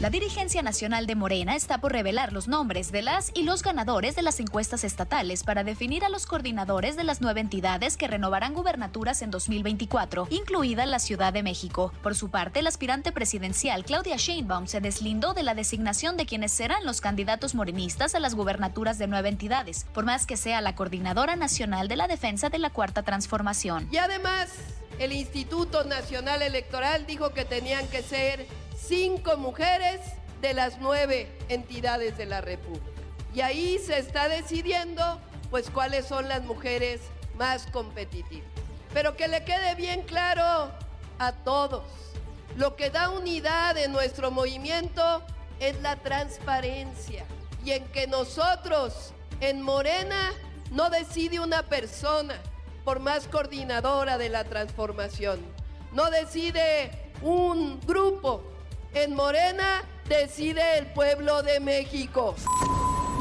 La dirigencia nacional de Morena está por revelar los nombres de las y los ganadores de las encuestas estatales para definir a los coordinadores de las nueve entidades que renovarán gubernaturas en 2024, incluida la Ciudad de México. Por su parte, el aspirante presidencial Claudia Sheinbaum se deslindó de la designación de quienes serán los candidatos morenistas a las gubernaturas de nueve entidades, por más que sea la coordinadora nacional de la defensa de la Cuarta Transformación. Y además, el Instituto Nacional Electoral dijo que tenían que ser cinco mujeres de las nueve entidades de la República. Y ahí se está decidiendo pues cuáles son las mujeres más competitivas. Pero que le quede bien claro a todos, lo que da unidad en nuestro movimiento es la transparencia y en que nosotros en Morena no decide una persona por más coordinadora de la transformación, no decide un grupo en Morena decide el pueblo de México.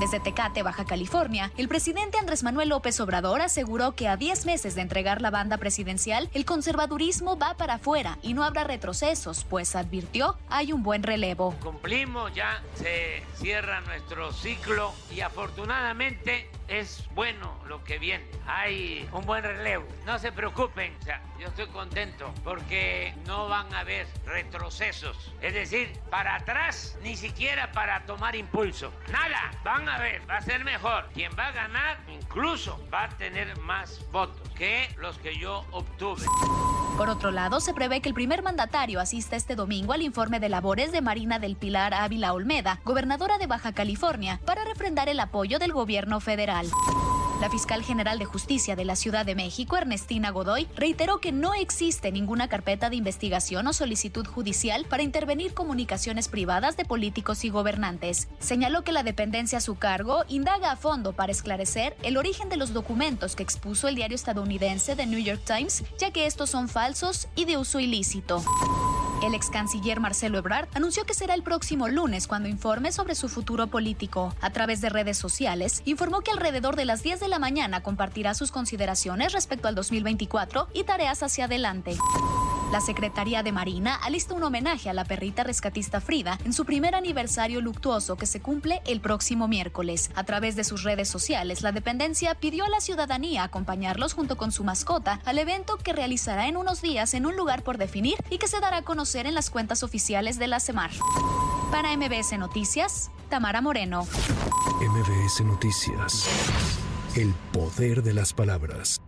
Desde Tecate, Baja California, el presidente Andrés Manuel López Obrador aseguró que a 10 meses de entregar la banda presidencial, el conservadurismo va para afuera y no habrá retrocesos, pues advirtió hay un buen relevo. Cumplimos, ya se cierra nuestro ciclo y afortunadamente es bueno lo que viene. Hay un buen relevo. No se preocupen, yo estoy contento porque no van a haber retrocesos. Es decir, para atrás, ni siquiera para tomar impulso. Nada, van va a ser mejor. Quien va a ganar incluso va a tener más votos que los que yo obtuve. Por otro lado, se prevé que el primer mandatario asista este domingo al informe de labores de Marina del Pilar Ávila Olmeda, gobernadora de Baja California, para refrendar el apoyo del gobierno federal. La fiscal general de justicia de la Ciudad de México, Ernestina Godoy, reiteró que no existe ninguna carpeta de investigación o solicitud judicial para intervenir comunicaciones privadas de políticos y gobernantes. Señaló que la dependencia a su cargo indaga a fondo para esclarecer el origen de los documentos que expuso el diario estadounidense The New York Times, ya que estos son falsos y de uso ilícito. El ex canciller Marcelo Ebrard anunció que será el próximo lunes cuando informe sobre su futuro político. A través de redes sociales, informó que alrededor de las 10 de la mañana compartirá sus consideraciones respecto al 2024 y tareas hacia adelante. La Secretaría de Marina alista un homenaje a la perrita rescatista Frida en su primer aniversario luctuoso que se cumple el próximo miércoles. A través de sus redes sociales, la dependencia pidió a la ciudadanía acompañarlos junto con su mascota al evento que realizará en unos días en un lugar por definir y que se dará a conocer en las cuentas oficiales de la CEMAR. Para MBS Noticias, Tamara Moreno. MBS Noticias. El poder de las palabras.